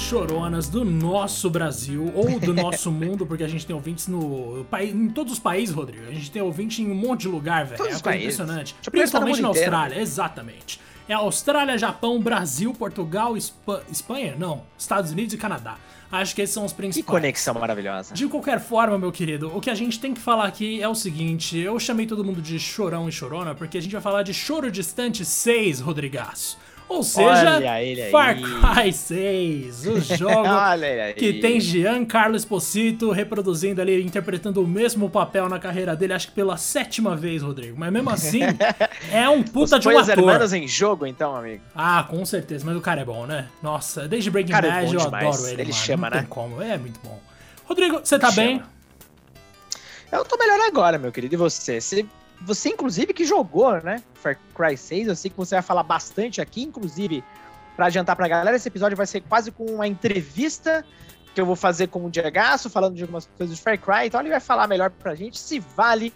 e choronas do nosso Brasil ou do nosso mundo, porque a gente tem ouvintes no em todos os países, Rodrigo. A gente tem ouvinte em um monte de lugar, velho. É coisa impressionante. Principalmente na Austrália, inteiro. exatamente. É Austrália, Japão, Brasil, Portugal, Espa Espanha? Não. Estados Unidos e Canadá. Acho que esses são os principais. Que conexão maravilhosa. De qualquer forma, meu querido, o que a gente tem que falar aqui é o seguinte: eu chamei todo mundo de chorão e chorona porque a gente vai falar de Choro Distante 6, Rodrigaço. Ou seja, Far Cry 6, o jogo que tem Giancarlo Esposito reproduzindo ali, interpretando o mesmo papel na carreira dele, acho que pela sétima vez, Rodrigo. Mas mesmo assim, é um puta Os de um ator. hermanos em jogo, então, amigo? Ah, com certeza, mas o cara é bom, né? Nossa, desde Breaking cara, Bad é eu adoro ele, Ele mano. chama, Não né? Tem como. É muito bom. Rodrigo, você tá bem? Eu tô melhor agora, meu querido. E você? Você você, inclusive, que jogou, né? Far Cry 6, eu sei que você vai falar bastante aqui, inclusive, para adiantar pra galera, esse episódio vai ser quase com uma entrevista que eu vou fazer com o Diegaço, falando de algumas coisas de Far Cry, então ele vai falar melhor pra gente se vale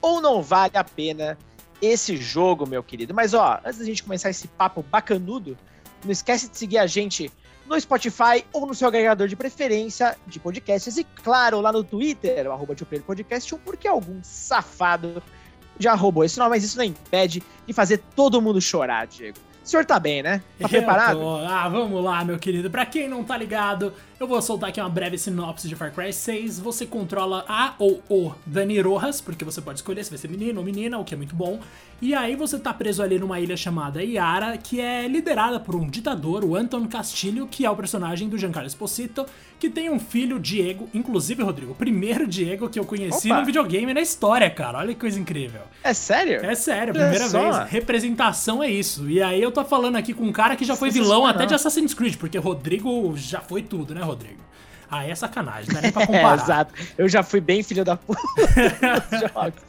ou não vale a pena esse jogo, meu querido. Mas, ó, antes da gente começar esse papo bacanudo, não esquece de seguir a gente no Spotify ou no seu agregador de preferência de podcasts e, claro, lá no Twitter, o arroba Podcast, porque algum safado já roubou esse nome, mas isso não impede de fazer todo mundo chorar, Diego. O senhor tá bem, né? Tá preparado? Ah, vamos lá, meu querido. Pra quem não tá ligado, eu vou soltar aqui uma breve sinopse de Far Cry 6. Você controla a ou o Dani Rojas, porque você pode escolher se vai ser menino ou menina, o que é muito bom. E aí você tá preso ali numa ilha chamada Yara, que é liderada por um ditador, o Anton Castilho, que é o personagem do Giancarlo Esposito, que tem um filho, Diego, inclusive, Rodrigo, o primeiro Diego que eu conheci Opa. no videogame na história, cara. Olha que coisa incrível. É sério? É sério, primeira é vez. Representação é isso. E aí eu tô falando aqui com um cara que já foi vilão até de Assassin's Creed, porque Rodrigo já foi tudo, né? Rodrigo? Aí é sacanagem, não é nem pra comparar. é, exato. Eu já fui bem filho da puta jogos.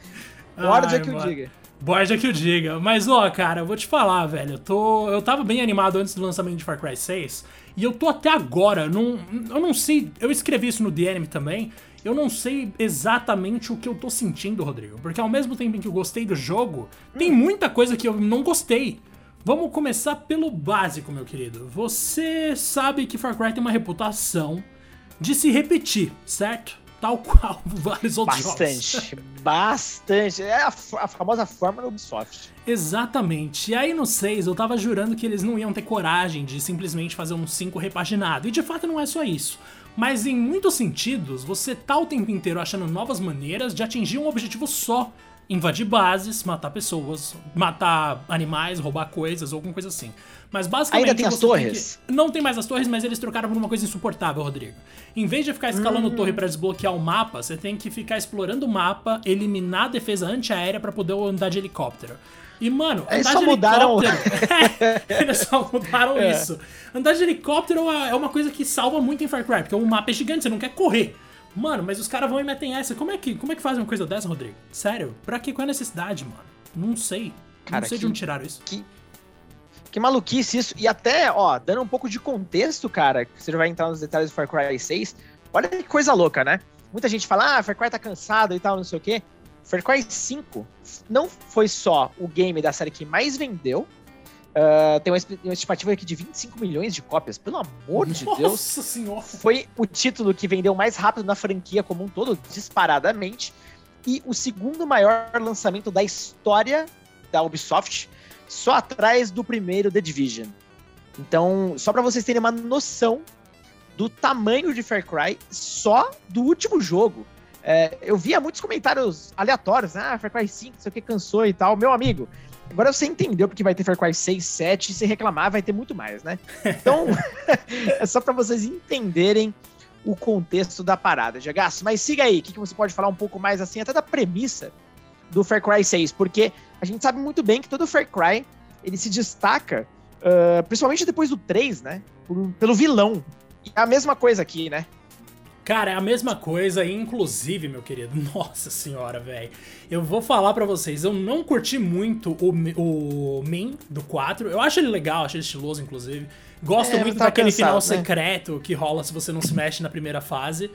Bora que eu diga. Borja que eu diga. Mas, ó, cara, eu vou te falar, velho. Eu, tô, eu tava bem animado antes do lançamento de Far Cry 6. E eu tô até agora. Não, eu não sei. Eu escrevi isso no DNM também. Eu não sei exatamente o que eu tô sentindo, Rodrigo. Porque ao mesmo tempo em que eu gostei do jogo, hum. tem muita coisa que eu não gostei. Vamos começar pelo básico, meu querido. Você sabe que Far Cry tem uma reputação de se repetir, certo? Tal qual vários outros bastante, jogos. Bastante, bastante. É a, a famosa do Ubisoft. Exatamente. E aí no 6 eu tava jurando que eles não iam ter coragem de simplesmente fazer um 5 repaginado. E de fato não é só isso. Mas em muitos sentidos, você tá o tempo inteiro achando novas maneiras de atingir um objetivo só invadir bases, matar pessoas, matar animais, roubar coisas ou alguma coisa assim. Mas basicamente. Ainda tem as torres? Tem que... Não tem mais as torres, mas eles trocaram por uma coisa insuportável, Rodrigo. Em vez de ficar escalando hum. torre para desbloquear o mapa, você tem que ficar explorando o mapa, eliminar a defesa antiaérea para poder andar de helicóptero. E, mano, eles andar só de mudaram... é, eles só mudaram é. isso. Andar de helicóptero é uma coisa que salva muito em Far Cry, porque o mapa é gigante, você não quer correr. Mano, mas os caras vão e metem essa. Como é que, como é que fazem uma coisa dessa, Rodrigo? Sério? Pra que? Qual é a necessidade, mano? Não sei. Cara, não sei que, de onde tiraram isso. Que, que maluquice isso. E até, ó, dando um pouco de contexto, cara, que você já vai entrar nos detalhes do Far Cry 6. Olha que coisa louca, né? Muita gente fala, ah, Far Cry tá cansado e tal, não sei o quê. Far Cry 5 não foi só o game da série que mais vendeu, Uh, tem uma, uma, estimativa aqui de 25 milhões de cópias, pelo amor de Nossa Deus. Nossa senhora! Foi o título que vendeu mais rápido na franquia como um todo, disparadamente. E o segundo maior lançamento da história da Ubisoft, só atrás do primeiro The Division. Então, só para vocês terem uma noção do tamanho de Far Cry, só do último jogo. É, eu via muitos comentários aleatórios, ah, Far Cry 5, não sei o que, cansou e tal. Meu amigo, Agora você entendeu porque vai ter Far Cry 6, 7, e se reclamar vai ter muito mais, né? Então, é só para vocês entenderem o contexto da parada, Jagaço. Mas siga aí, o que, que você pode falar um pouco mais assim, até da premissa do Far Cry 6, porque a gente sabe muito bem que todo Far Cry ele se destaca, uh, principalmente depois do 3, né? Por, pelo vilão. E é a mesma coisa aqui, né? Cara, é a mesma coisa, inclusive, meu querido, nossa senhora, velho. Eu vou falar para vocês, eu não curti muito o, o Min do 4. Eu acho ele legal, acho ele estiloso, inclusive. Gosto é, muito daquele cansado, final né? secreto que rola se você não se mexe na primeira fase.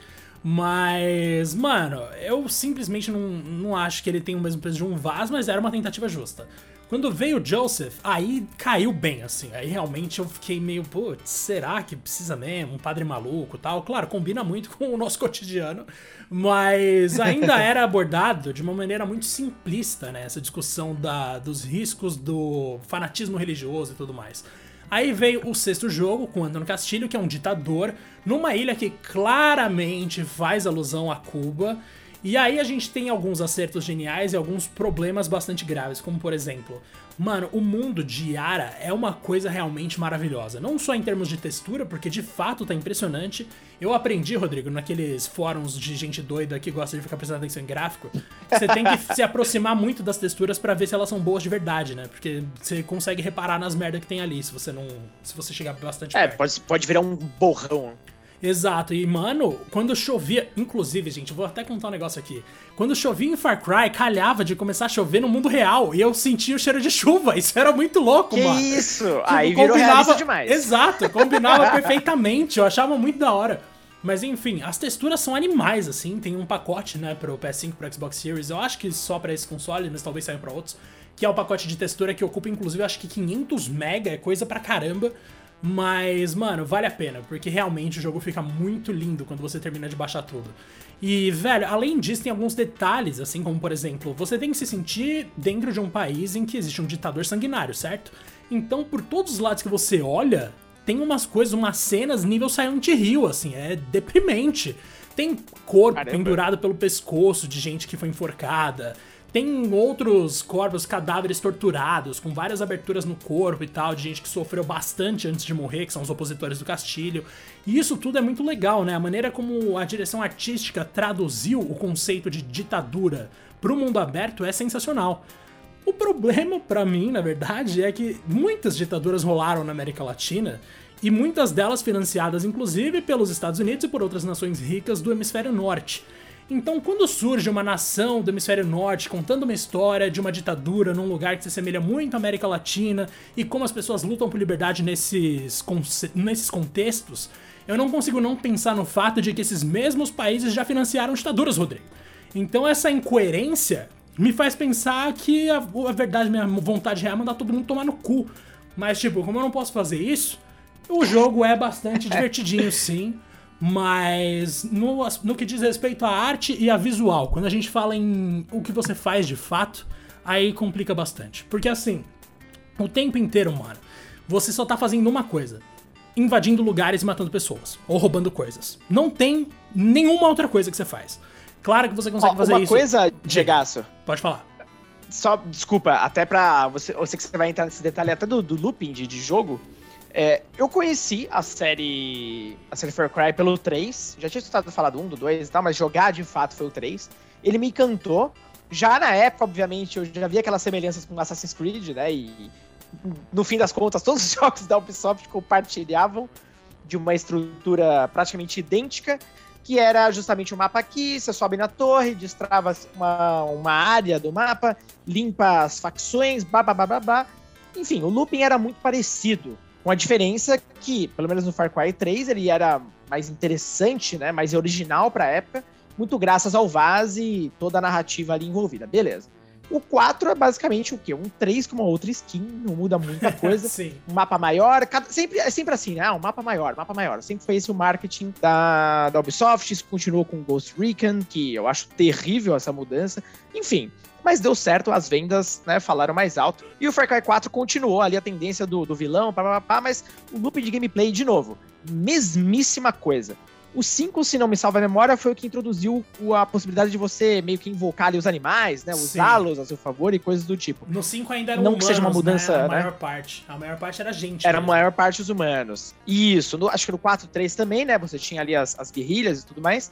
Mas, mano, eu simplesmente não, não acho que ele tem o mesmo preço de um Vaz, mas era uma tentativa justa. Quando veio o Joseph, aí caiu bem, assim. Aí realmente eu fiquei meio, putz, será que precisa mesmo? Um padre maluco tal? Claro, combina muito com o nosso cotidiano, mas ainda era abordado de uma maneira muito simplista, né? Essa discussão da, dos riscos do fanatismo religioso e tudo mais. Aí veio o sexto jogo com Antônio Castilho, que é um ditador, numa ilha que claramente faz alusão a Cuba e aí a gente tem alguns acertos geniais e alguns problemas bastante graves, como por exemplo, mano, o mundo de Yara é uma coisa realmente maravilhosa. Não só em termos de textura, porque de fato tá impressionante. Eu aprendi, Rodrigo, naqueles fóruns de gente doida que gosta de ficar prestando atenção em gráfico, você tem que se aproximar muito das texturas para ver se elas são boas de verdade, né? Porque você consegue reparar nas merdas que tem ali, se você não. se você chegar bastante é, perto. Pode, pode virar um borrão. Exato, e mano, quando chovia, inclusive, gente, vou até contar um negócio aqui. Quando chovia em Far Cry, calhava de começar a chover no mundo real e eu sentia o cheiro de chuva. Isso era muito louco, que mano. Que isso? Tipo, Aí virou combinava... demais. Exato, combinava perfeitamente. Eu achava muito da hora. Mas enfim, as texturas são animais, assim. Tem um pacote, né, pro PS5, pro Xbox Series. Eu acho que só para esse console, mas talvez saiam para outros. Que é o pacote de textura que ocupa, inclusive, acho que 500 mega, é coisa pra caramba. Mas, mano, vale a pena, porque realmente o jogo fica muito lindo quando você termina de baixar tudo. E, velho, além disso, tem alguns detalhes, assim como, por exemplo, você tem que se sentir dentro de um país em que existe um ditador sanguinário, certo? Então, por todos os lados que você olha, tem umas coisas, umas cenas nível Silent Hill, assim, é deprimente. Tem corpo Caramba. pendurado pelo pescoço de gente que foi enforcada. Tem outros corpos, cadáveres torturados, com várias aberturas no corpo e tal, de gente que sofreu bastante antes de morrer, que são os opositores do Castilho. E isso tudo é muito legal, né? A maneira como a direção artística traduziu o conceito de ditadura pro mundo aberto é sensacional. O problema para mim, na verdade, é que muitas ditaduras rolaram na América Latina e muitas delas financiadas inclusive pelos Estados Unidos e por outras nações ricas do hemisfério norte. Então, quando surge uma nação do hemisfério norte contando uma história de uma ditadura num lugar que se assemelha muito à América Latina e como as pessoas lutam por liberdade nesses, nesses contextos, eu não consigo não pensar no fato de que esses mesmos países já financiaram ditaduras, Rodrigo. Então, essa incoerência me faz pensar que a, a verdade, minha vontade real é mandar todo mundo tomar no cu. Mas, tipo, como eu não posso fazer isso, o jogo é bastante divertidinho, sim. Mas no, no que diz respeito à arte e a visual, quando a gente fala em o que você faz de fato, aí complica bastante. Porque assim, o tempo inteiro, mano, você só tá fazendo uma coisa: invadindo lugares e matando pessoas, ou roubando coisas. Não tem nenhuma outra coisa que você faz. Claro que você consegue Ó, fazer uma isso. Uma coisa, Diegaço. Pode falar. Só, desculpa, até pra. Você, eu sei que você vai entrar nesse detalhe até do, do looping de, de jogo. É, eu conheci a série a série Far Cry pelo 3, já tinha escutado falar do 1, do 2 e tal, mas jogar de fato foi o 3. Ele me encantou. Já na época, obviamente, eu já vi aquelas semelhanças com Assassin's Creed, né? E no fim das contas, todos os jogos da Ubisoft compartilhavam de uma estrutura praticamente idêntica, que era justamente um mapa aqui, você sobe na torre, destrava uma, uma área do mapa, limpa as facções, blá. Enfim, o looping era muito parecido. Com a diferença que, pelo menos no Far Cry 3, ele era mais interessante, né? Mais original pra época, muito graças ao Vaz e toda a narrativa ali envolvida. Beleza. O 4 é basicamente o quê? Um 3 com uma outra skin, não muda muita coisa. um mapa maior, cada, sempre, é sempre assim, né? Um mapa maior, mapa maior. Sempre foi esse o marketing da, da Ubisoft, isso continuou com Ghost Recon, que eu acho terrível essa mudança. Enfim, mas deu certo, as vendas né, falaram mais alto. E o Far Cry 4 continuou ali a tendência do, do vilão, pá, pá, pá, mas o loop de gameplay, de novo, mesmíssima coisa. O 5, se não me salva a memória, foi o que introduziu a possibilidade de você meio que invocar ali os animais, né? Usá-los a seu favor e coisas do tipo. No 5 ainda era Não humanos, que seja uma mudança, né? A né? maior parte. A maior parte era gente. Era mesmo. a maior parte os humanos. Isso. No, acho que no 4, 3 também, né? Você tinha ali as, as guerrilhas e tudo mais.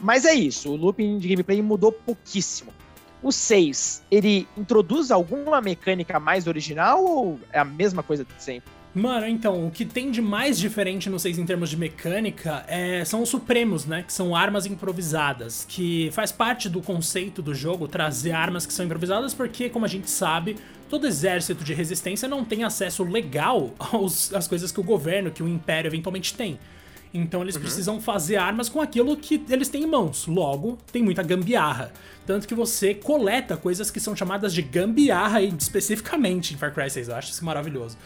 Mas é isso. O looping de gameplay mudou pouquíssimo. O 6, ele introduz alguma mecânica mais original ou é a mesma coisa de sempre? Mano, então, o que tem de mais diferente no 6 em termos de mecânica é, são os Supremos, né? Que são armas improvisadas, que faz parte do conceito do jogo trazer armas que são improvisadas, porque, como a gente sabe, todo exército de resistência não tem acesso legal aos, às coisas que o governo, que o império eventualmente tem. Então eles uhum. precisam fazer armas com aquilo que eles têm em mãos. Logo, tem muita gambiarra. Tanto que você coleta coisas que são chamadas de gambiarra especificamente em Far Cry 6. Eu acho isso maravilhoso.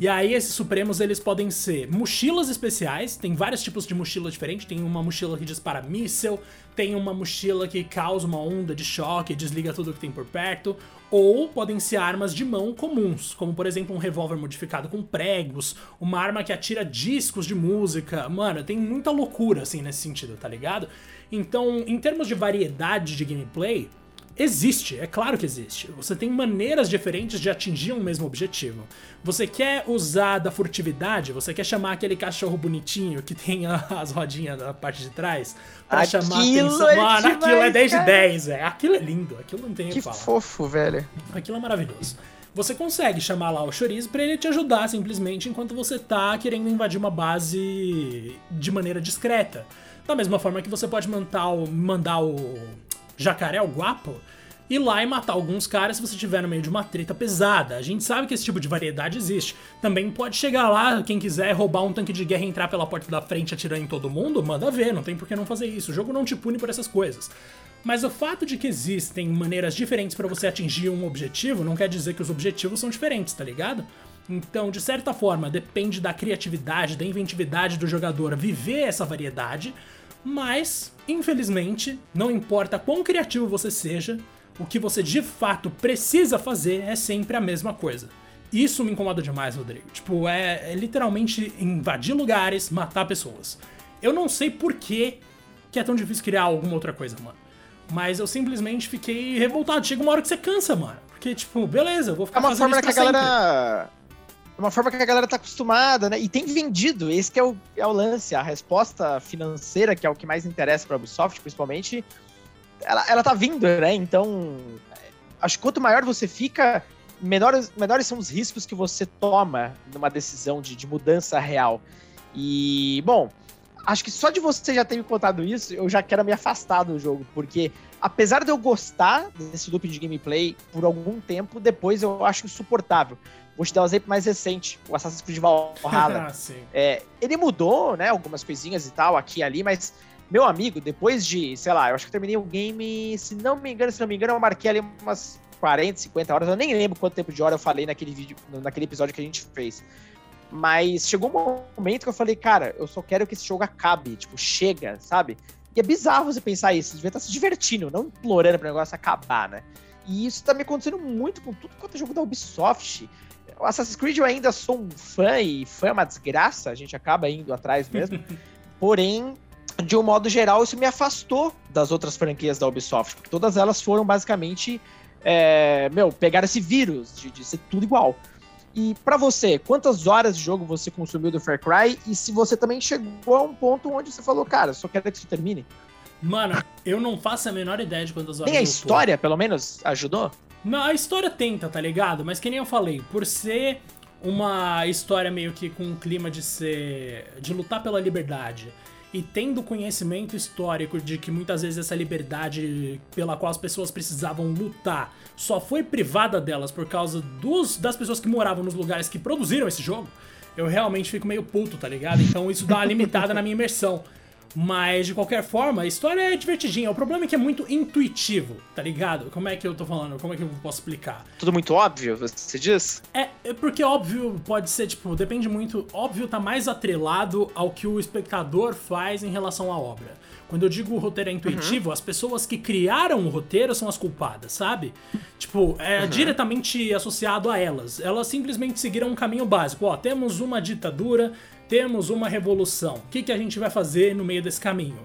E aí esses supremos eles podem ser mochilas especiais, tem vários tipos de mochila diferentes, tem uma mochila que dispara míssel, tem uma mochila que causa uma onda de choque desliga tudo que tem por perto, ou podem ser armas de mão comuns, como por exemplo um revólver modificado com pregos, uma arma que atira discos de música. Mano, tem muita loucura assim nesse sentido, tá ligado? Então, em termos de variedade de gameplay, Existe, é claro que existe. Você tem maneiras diferentes de atingir um mesmo objetivo. Você quer usar da furtividade, você quer chamar aquele cachorro bonitinho que tem as rodinhas na parte de trás pra aquilo chamar atenção. É Mano, demais, aquilo é 10 de 10, velho. Aquilo é lindo, aquilo não tem o que falar. Que fofo, velho. Aquilo é maravilhoso. Você consegue chamar lá o chorizo para ele te ajudar simplesmente enquanto você tá querendo invadir uma base de maneira discreta. Da mesma forma que você pode mandar o, mandar o jacaré, o guapo, ir lá e matar alguns caras se você estiver no meio de uma treta pesada. A gente sabe que esse tipo de variedade existe. Também pode chegar lá, quem quiser roubar um tanque de guerra e entrar pela porta da frente atirando em todo mundo, manda ver, não tem por que não fazer isso. O jogo não te pune por essas coisas. Mas o fato de que existem maneiras diferentes para você atingir um objetivo não quer dizer que os objetivos são diferentes, tá ligado? Então, de certa forma, depende da criatividade, da inventividade do jogador viver essa variedade, mas, infelizmente, não importa quão criativo você seja, o que você de fato precisa fazer é sempre a mesma coisa. Isso me incomoda demais, Rodrigo. Tipo, é, é literalmente invadir lugares, matar pessoas. Eu não sei por que, que é tão difícil criar alguma outra coisa, mano. Mas eu simplesmente fiquei revoltado. Chega uma hora que você cansa, mano. Porque, tipo, beleza, eu vou ficar é uma isso que a galera uma forma que a galera tá acostumada, né? E tem vendido, esse que é o, é o lance, a resposta financeira, que é o que mais interessa pra Ubisoft, principalmente, ela, ela tá vindo, né? Então, acho que quanto maior você fica, menores, menores são os riscos que você toma numa decisão de, de mudança real. E, bom, acho que só de você já ter me contado isso, eu já quero me afastar do jogo, porque apesar de eu gostar desse loop de gameplay por algum tempo, depois eu acho insuportável. Vou te dar um exemplo mais recente, o Assassin's Creed Valhalla. ah, é, ele mudou, né, algumas coisinhas e tal, aqui e ali, mas, meu amigo, depois de, sei lá, eu acho que terminei o game, se não me engano, se não me engano, eu marquei ali umas 40, 50 horas, eu nem lembro quanto tempo de hora eu falei naquele vídeo, naquele episódio que a gente fez. Mas chegou um momento que eu falei, cara, eu só quero que esse jogo acabe, tipo, chega, sabe? E é bizarro você pensar isso, você devia estar se divertindo, não implorando pro negócio acabar, né? E isso tá me acontecendo muito com tudo quanto é jogo da Ubisoft. O Assassin's Creed eu ainda sou um fã e fã é uma desgraça, a gente acaba indo atrás mesmo. Porém, de um modo geral, isso me afastou das outras franquias da Ubisoft, porque todas elas foram basicamente, é, meu, pegar esse vírus de, de ser tudo igual. E para você, quantas horas de jogo você consumiu do Far Cry? E se você também chegou a um ponto onde você falou, cara, só quero que isso termine? Mano, eu não faço a menor ideia de quantas horas. Nem a história, pelo menos, ajudou? Não, a história tenta, tá ligado? Mas que nem eu falei, por ser uma história meio que com um clima de ser. de lutar pela liberdade. E tendo conhecimento histórico de que muitas vezes essa liberdade pela qual as pessoas precisavam lutar só foi privada delas por causa dos, das pessoas que moravam nos lugares que produziram esse jogo, eu realmente fico meio puto, tá ligado? Então isso dá uma limitada na minha imersão. Mas, de qualquer forma, a história é divertidinha. O problema é que é muito intuitivo, tá ligado? Como é que eu tô falando? Como é que eu posso explicar? Tudo muito óbvio, você diz? É, é porque óbvio pode ser, tipo, depende muito. Óbvio tá mais atrelado ao que o espectador faz em relação à obra. Quando eu digo o roteiro é intuitivo, uhum. as pessoas que criaram o roteiro são as culpadas, sabe? Tipo, é uhum. diretamente associado a elas. Elas simplesmente seguiram um caminho básico. Ó, temos uma ditadura, temos uma revolução. O que, que a gente vai fazer no meio desse caminho?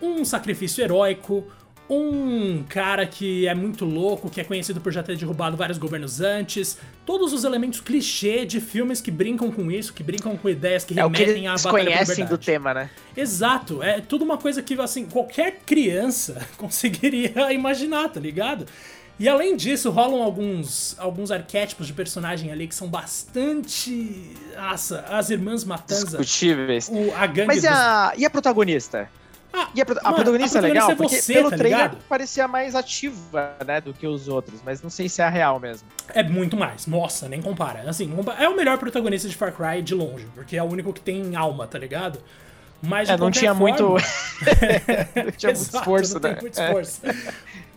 Um sacrifício heróico, um cara que é muito louco, que é conhecido por já ter derrubado vários governos antes, todos os elementos clichê de filmes que brincam com isso, que brincam com ideias que é remetem à batalha conhecem do tema, né? Exato, é tudo uma coisa que assim qualquer criança conseguiria imaginar, tá ligado? E além disso, rolam alguns, alguns arquétipos de personagem ali que são bastante. Nossa, as irmãs Matanza. Discutíveis. O, a gangue Mas e a, e a protagonista? Ah, e a, a, mano, protagonista, a protagonista é legal, é você, porque pelo tá trailer ligado? parecia mais ativa, né, do que os outros, mas não sei se é a real mesmo. É muito mais, nossa, nem compara. Assim, é o melhor protagonista de Far Cry de longe, porque é o único que tem alma, tá ligado? Mas é, não tinha forma... muito. não tinha muito esforço, não né? muito esforço.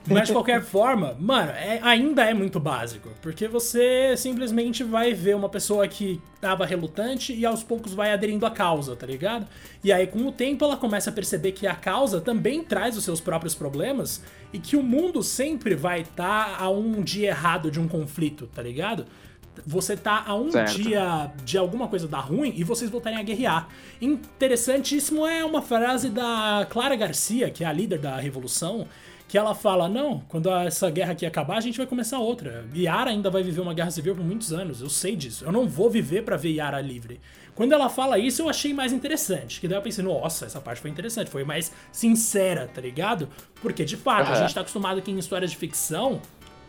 Mas de qualquer forma, mano, é, ainda é muito básico. Porque você simplesmente vai ver uma pessoa que tava relutante e aos poucos vai aderindo à causa, tá ligado? E aí, com o tempo, ela começa a perceber que a causa também traz os seus próprios problemas e que o mundo sempre vai estar tá a um dia errado de um conflito, tá ligado? Você tá a um certo. dia de alguma coisa dar ruim e vocês voltarem a guerrear. Interessantíssimo é uma frase da Clara Garcia, que é a líder da revolução, que ela fala: não, quando essa guerra aqui acabar, a gente vai começar outra. Yara ainda vai viver uma guerra civil por muitos anos, eu sei disso. Eu não vou viver para ver Yara livre. Quando ela fala isso, eu achei mais interessante. Que daí eu pensei, nossa, essa parte foi interessante, foi mais sincera, tá ligado? Porque, de fato, uhum. a gente tá acostumado que em histórias de ficção,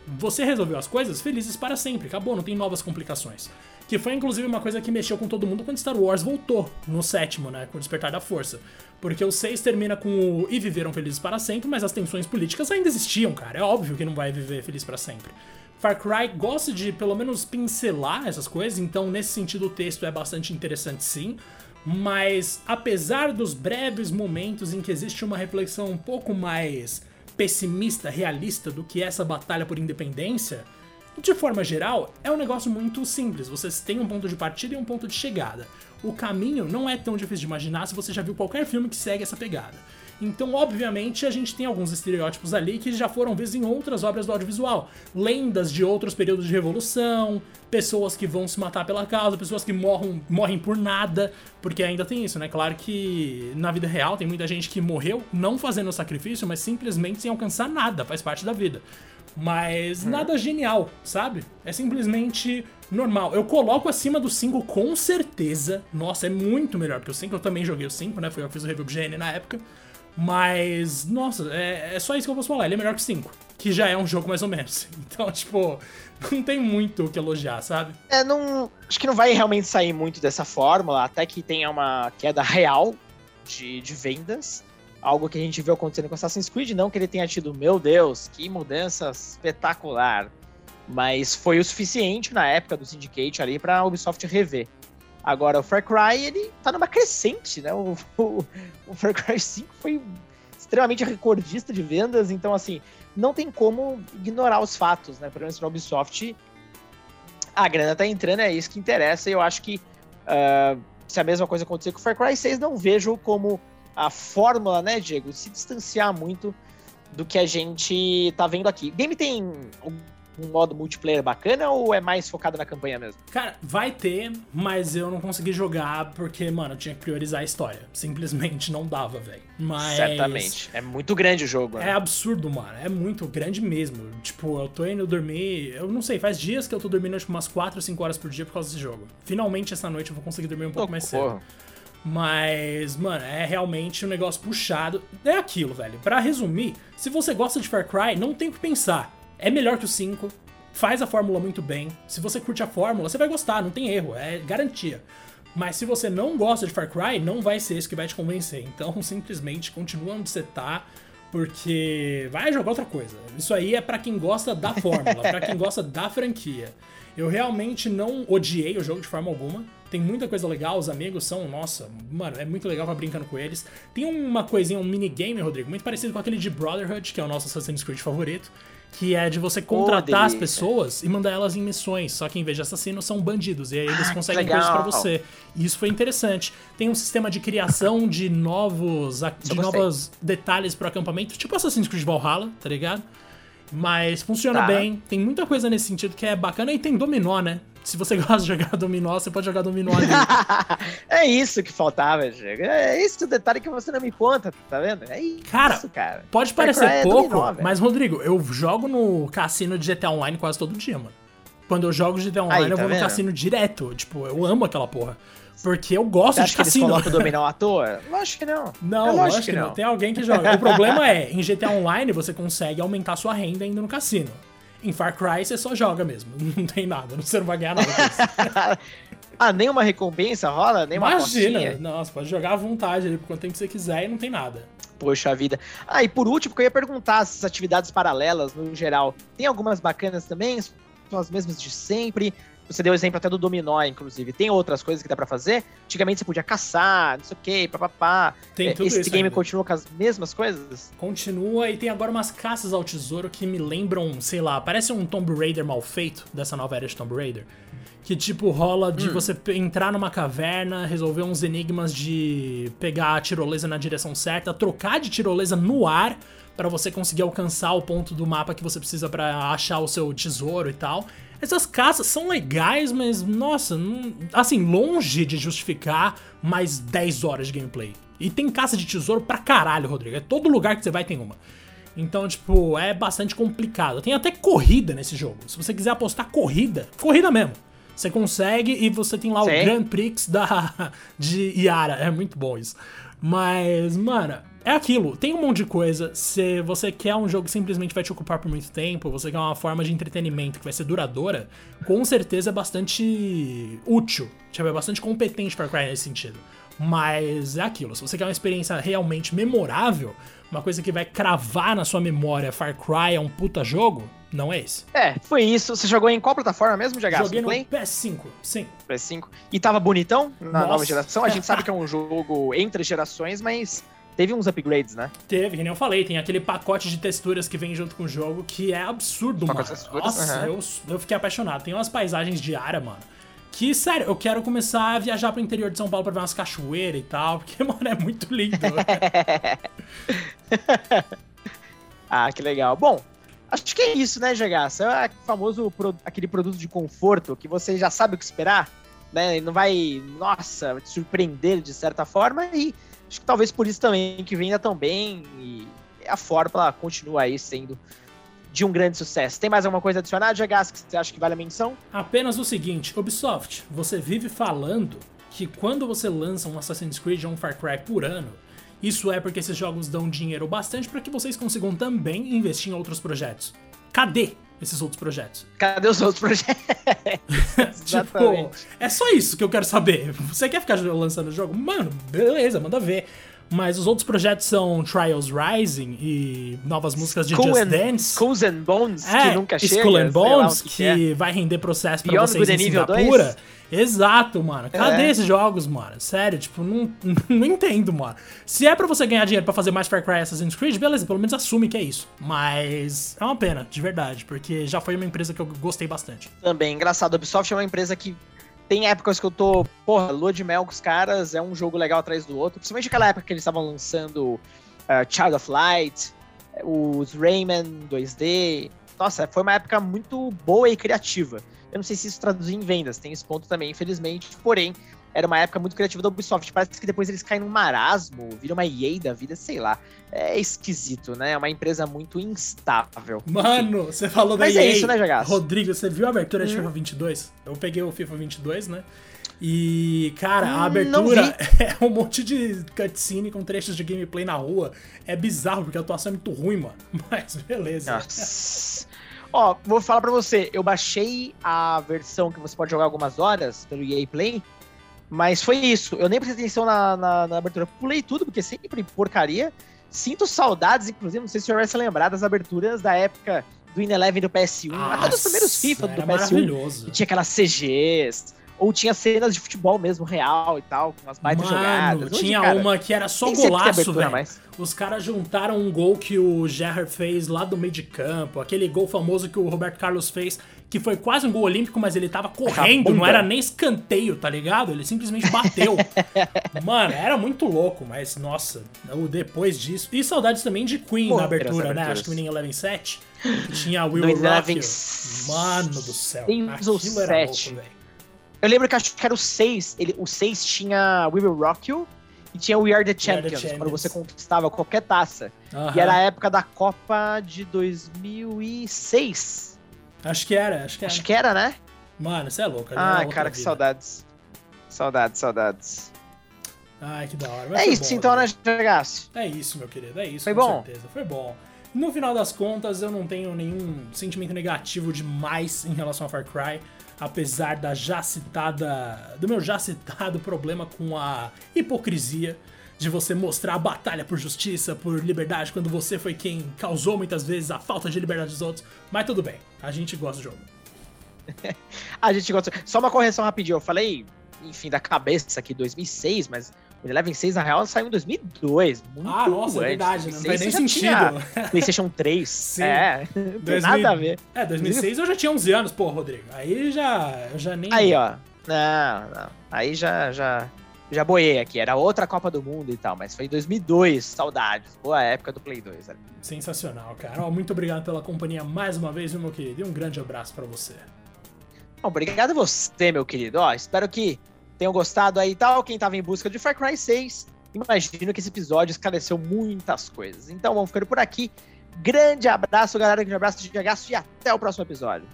você resolveu as coisas felizes para sempre, acabou, não tem novas complicações. Que foi inclusive uma coisa que mexeu com todo mundo quando Star Wars voltou no sétimo, né? Com o Despertar da Força. Porque o 6 termina com o E viveram felizes para sempre, mas as tensões políticas ainda existiam, cara. É óbvio que não vai viver feliz para sempre. Far Cry gosta de pelo menos pincelar essas coisas, então nesse sentido o texto é bastante interessante sim. Mas apesar dos breves momentos em que existe uma reflexão um pouco mais pessimista, realista do que essa batalha por independência, de forma geral, é um negócio muito simples. Vocês têm um ponto de partida e um ponto de chegada. O caminho não é tão difícil de imaginar se você já viu qualquer filme que segue essa pegada. Então, obviamente, a gente tem alguns estereótipos ali que já foram vistos em outras obras do audiovisual. Lendas de outros períodos de revolução, pessoas que vão se matar pela causa, pessoas que morram, morrem por nada, porque ainda tem isso, né? Claro que na vida real tem muita gente que morreu não fazendo sacrifício, mas simplesmente sem alcançar nada, faz parte da vida. Mas uhum. nada genial, sabe? É simplesmente normal. Eu coloco acima do 5 com certeza. Nossa, é muito melhor, porque o 5 eu também joguei o 5, né? Foi eu que fiz o review do GN na época. Mas, nossa, é, é só isso que eu posso falar. Ele é melhor que o 5, que já é um jogo mais ou menos. Então, tipo, não tem muito o que elogiar, sabe? É, não. Acho que não vai realmente sair muito dessa fórmula, até que tenha uma queda real de, de vendas algo que a gente viu acontecendo com Assassin's Creed, não que ele tenha tido, meu Deus, que mudança espetacular, mas foi o suficiente na época do Syndicate ali para a Ubisoft rever. Agora, o Far Cry, ele tá numa crescente, né? O, o, o Far Cry 5 foi extremamente recordista de vendas, então, assim, não tem como ignorar os fatos, né? Pelo menos na Ubisoft, a grana tá entrando, é isso que interessa, e eu acho que uh, se a mesma coisa acontecer com o Far Cry 6, não vejo como a fórmula, né, Diego, se distanciar muito do que a gente tá vendo aqui. O game tem um modo multiplayer bacana ou é mais focado na campanha mesmo? Cara, vai ter, mas eu não consegui jogar porque, mano, eu tinha que priorizar a história. Simplesmente não dava, velho. Mas. Certamente. É muito grande o jogo, né? É absurdo, mano. É muito grande mesmo. Tipo, eu tô indo dormir. Eu não sei, faz dias que eu tô dormindo tipo, umas 4 ou 5 horas por dia por causa desse jogo. Finalmente essa noite eu vou conseguir dormir um pouco mais cedo. Mas, mano, é realmente um negócio puxado. É aquilo, velho. Para resumir, se você gosta de Far Cry, não tem o que pensar. É melhor que o 5, faz a fórmula muito bem. Se você curte a fórmula, você vai gostar, não tem erro, é garantia. Mas se você não gosta de Far Cry, não vai ser isso que vai te convencer. Então, simplesmente continua onde você tá, porque vai jogar outra coisa. Isso aí é para quem gosta da fórmula, para quem gosta da franquia. Eu realmente não odiei o jogo de forma alguma. Tem muita coisa legal, os amigos são, nossa, mano, é muito legal ficar brincando com eles. Tem uma coisinha, um minigame, Rodrigo, muito parecido com aquele de Brotherhood, que é o nosso Assassin's Creed favorito, que é de você contratar oh, as pessoas e mandar elas em missões, só que em vez de assassinos são bandidos, e aí eles ah, conseguem coisas para você. E isso foi interessante. Tem um sistema de criação de novos, de novos detalhes pro acampamento, tipo Assassin's Creed Valhalla, tá ligado? Mas funciona tá. bem, tem muita coisa nesse sentido que é bacana e tem dominó, né? Se você gosta de jogar dominó, você pode jogar dominó ali. é isso que faltava, Diego. É esse o detalhe que você não me conta, tá vendo? É isso, cara. cara. Pode parecer é pouco, dominó, mas, Rodrigo, eu jogo no cassino de GTA Online quase todo dia, mano. Quando eu jogo GTA Online, Aí, tá eu vou vendo? no cassino direto. Tipo, eu amo aquela porra. Porque eu gosto Você acha de cassino. Que eles colocam dominó à toa? Lógico que não. Não, é lógico, que, que não. não. Tem alguém que joga. o problema é, em GTA Online você consegue aumentar sua renda indo no cassino. Em Far Cry você só joga mesmo. Não tem nada. Você não vai ganhar nada ah, nenhuma recompensa rola? Nem Imagina. Não, você pode jogar à vontade ali por quanto tempo você quiser e não tem nada. Poxa vida. Ah, e por último, que eu ia perguntar, essas atividades paralelas, no geral, tem algumas bacanas também? São as mesmas de sempre? Você deu o exemplo até do dominó, inclusive. Tem outras coisas que dá pra fazer. Antigamente você podia caçar, não sei o que, papapá. Tem É, tudo Esse isso game ainda. continua com as mesmas coisas? Continua e tem agora umas caças ao tesouro que me lembram, sei lá, parece um Tomb Raider mal feito dessa nova era de Tomb Raider. Que tipo rola de você pe- entrar numa caverna, resolver uns enigmas de pegar a tirolesa na direção certa, trocar de tirolesa no ar pra você conseguir alcançar o ponto do mapa que você precisa pra achar o seu tesouro e tal. Essas caças são legais, mas nossa, não- assim, longe de justificar mais 10 horas de gameplay. E tem caça de tesouro pra caralho, Rodrigo. É todo lugar que você vai tem uma. Então, tipo, é bastante complicado. Tem até corrida nesse jogo. Se você quiser apostar corrida, corrida mesmo. Você consegue e você tem lá o Sim. Grand Prix da, de Yara. É muito bom isso. Mas, mano, é aquilo. Tem um monte de coisa. Se você quer um jogo que simplesmente vai te ocupar por muito tempo, você quer uma forma de entretenimento que vai ser duradoura, com certeza é bastante útil. Tipo, é bastante competente Far Cry nesse sentido. Mas é aquilo. Se você quer uma experiência realmente memorável, uma coisa que vai cravar na sua memória Far Cry é um puta jogo, não é esse. É, foi isso. Você jogou em qual plataforma mesmo, GH? Joguei no Play? PS5, sim. PS5. E tava bonitão na Nossa. nova geração? A gente sabe que é um jogo entre gerações, mas teve uns upgrades, né? Teve, que nem eu falei, tem aquele pacote de texturas que vem junto com o jogo que é absurdo, mano. Nossa, aham. eu, eu fiquei apaixonado. Tem umas paisagens de área, mano. Que, sério, eu quero começar a viajar pro interior de São Paulo pra ver umas cachoeiras e tal, porque, mano, é muito lindo. Ah, que legal. Bom, acho que é isso, né, GH? É o famoso aquele produto de conforto que você já sabe o que esperar, né? E não vai, nossa, te surpreender de certa forma e acho que talvez por isso também que venda tão bem e a fórmula continua aí sendo de um grande sucesso. Tem mais alguma coisa a adicionar, GH, que você acha que vale a menção? Apenas o seguinte, Ubisoft, você vive falando que quando você lança um Assassin's Creed ou um Far Cry por ano, isso é porque esses jogos dão dinheiro bastante para que vocês consigam também investir em outros projetos. Cadê esses outros projetos? Cadê os outros projetos? Tipo, é só isso que eu quero saber. Você quer ficar lançando o jogo? Mano, beleza, manda ver. Mas os outros projetos são Trials Rising e novas músicas de Just and- Dance. Skulls and Bones, É, que nunca chega. Skull and Bones, que que, é. vai render processo pra Beyond vocês Good em Singapura. 2? Exato, mano. Cadê É. esses jogos, mano? Sério, tipo, não, não entendo, mano. Se é pra você ganhar dinheiro pra fazer mais Far Cry Assassin's Creed, beleza, pelo menos assume que é isso. Mas é uma pena, de verdade, porque já foi uma empresa que eu gostei bastante. Também, engraçado, a Ubisoft é uma empresa que tem épocas que eu tô, porra, lua de mel com os caras, é um jogo legal atrás do outro. Principalmente aquela época que eles estavam lançando uh, Child of Light, os Rayman 2D. Nossa, foi uma época muito boa e criativa. Eu não sei se isso traduz em vendas, tem esse ponto também, infelizmente. Porém, era uma época muito criativa da Ubisoft. Parece que depois eles caem num marasmo, viram uma EA da vida, sei lá. É esquisito, né? É uma empresa muito instável. Mano, você falou da Mas é EA. isso, né, Jagaço? Rodrigo, você viu a abertura de Hum. FIFA 22? Eu peguei o FIFA 22, né? E, cara, a Hum, abertura é um monte de cutscene com trechos de gameplay na rua. É bizarro, porque a atuação é muito ruim, mano. Mas beleza. Nossa. Ó, vou falar pra você, eu baixei a versão que você pode jogar algumas horas pelo EA Play, mas foi isso. Eu nem prestei atenção na, na, na abertura. Pulei tudo, porque sempre porcaria. Sinto saudades, inclusive, não sei se o senhor vai se lembrar das aberturas da época do In Eleven do PS1, até dos primeiros FIFA do era PS1, maravilhoso. que tinha aquelas CGs, ou tinha cenas de futebol mesmo, real e tal, com umas baitas Mano, jogadas. Hoje, tinha cara, uma que era só golaço, velho. Os caras juntaram um gol que o Gerrard fez lá do meio de campo, aquele gol famoso que o Roberto Carlos fez, que foi quase um gol olímpico, mas ele tava correndo, não era nem escanteio, tá ligado? Ele simplesmente bateu. Mano, era muito louco, mas nossa, o depois disso. E saudades também de Queen Pô, na abertura, né? Acho que o Winning Eleven 7, que tinha Will Rock. Mano do céu, aquilo era louco, 7. velho. Eu lembro que acho que era o 6. Ele, o 6 tinha We Will Rock You e tinha We Are the We Are the Champions, Champions. quando você conquistava qualquer taça. Aham. E era a época da Copa de 2006. Acho que era, acho que era. Acho que era, né? Mano, você é louco. Ah, cara, que vida. saudades. Saudades, saudades. Ai, que da hora. mas É isso bom, então, né, Rodrigo. Jagaço? É isso, meu querido, é isso, Foi com bom? certeza. Foi bom. No final das contas, eu não tenho nenhum sentimento negativo demais em relação a Far Cry, apesar da já citada. do meu já citado problema com a hipocrisia de você mostrar a batalha por justiça, por liberdade, quando você foi quem causou muitas vezes a falta de liberdade dos outros. Mas tudo bem, a gente gosta do jogo. a gente gosta. Só uma correção rapidinho. Eu falei, enfim, da cabeça aqui, 2006, mas o Eleven 6, na real, saiu em 2002. Muito ah, nossa, é verdade. Não faz nem sentido. PlayStation 3. Sim. É, não 2000... nada a ver. É, 2006 eu já tinha 11 anos, pô, Rodrigo. Aí já, eu já nem... Aí, ó. Não, não. Aí já, já, já boiei aqui. Era outra Copa do Mundo e tal, mas foi em 2002. Saudades. Boa época do Play 2. Ali. Sensacional, cara. Ó, muito obrigado pela companhia mais uma vez, meu querido. E um grande abraço para você. Obrigado a você, meu querido. Ó, espero que tenham gostado aí e tal. Quem tava em busca de Far Cry 6, imagino que esse episódio esclareceu muitas coisas. Então vamos ficando por aqui. Grande abraço, galera. Grande abraço de Gasto e até o próximo episódio.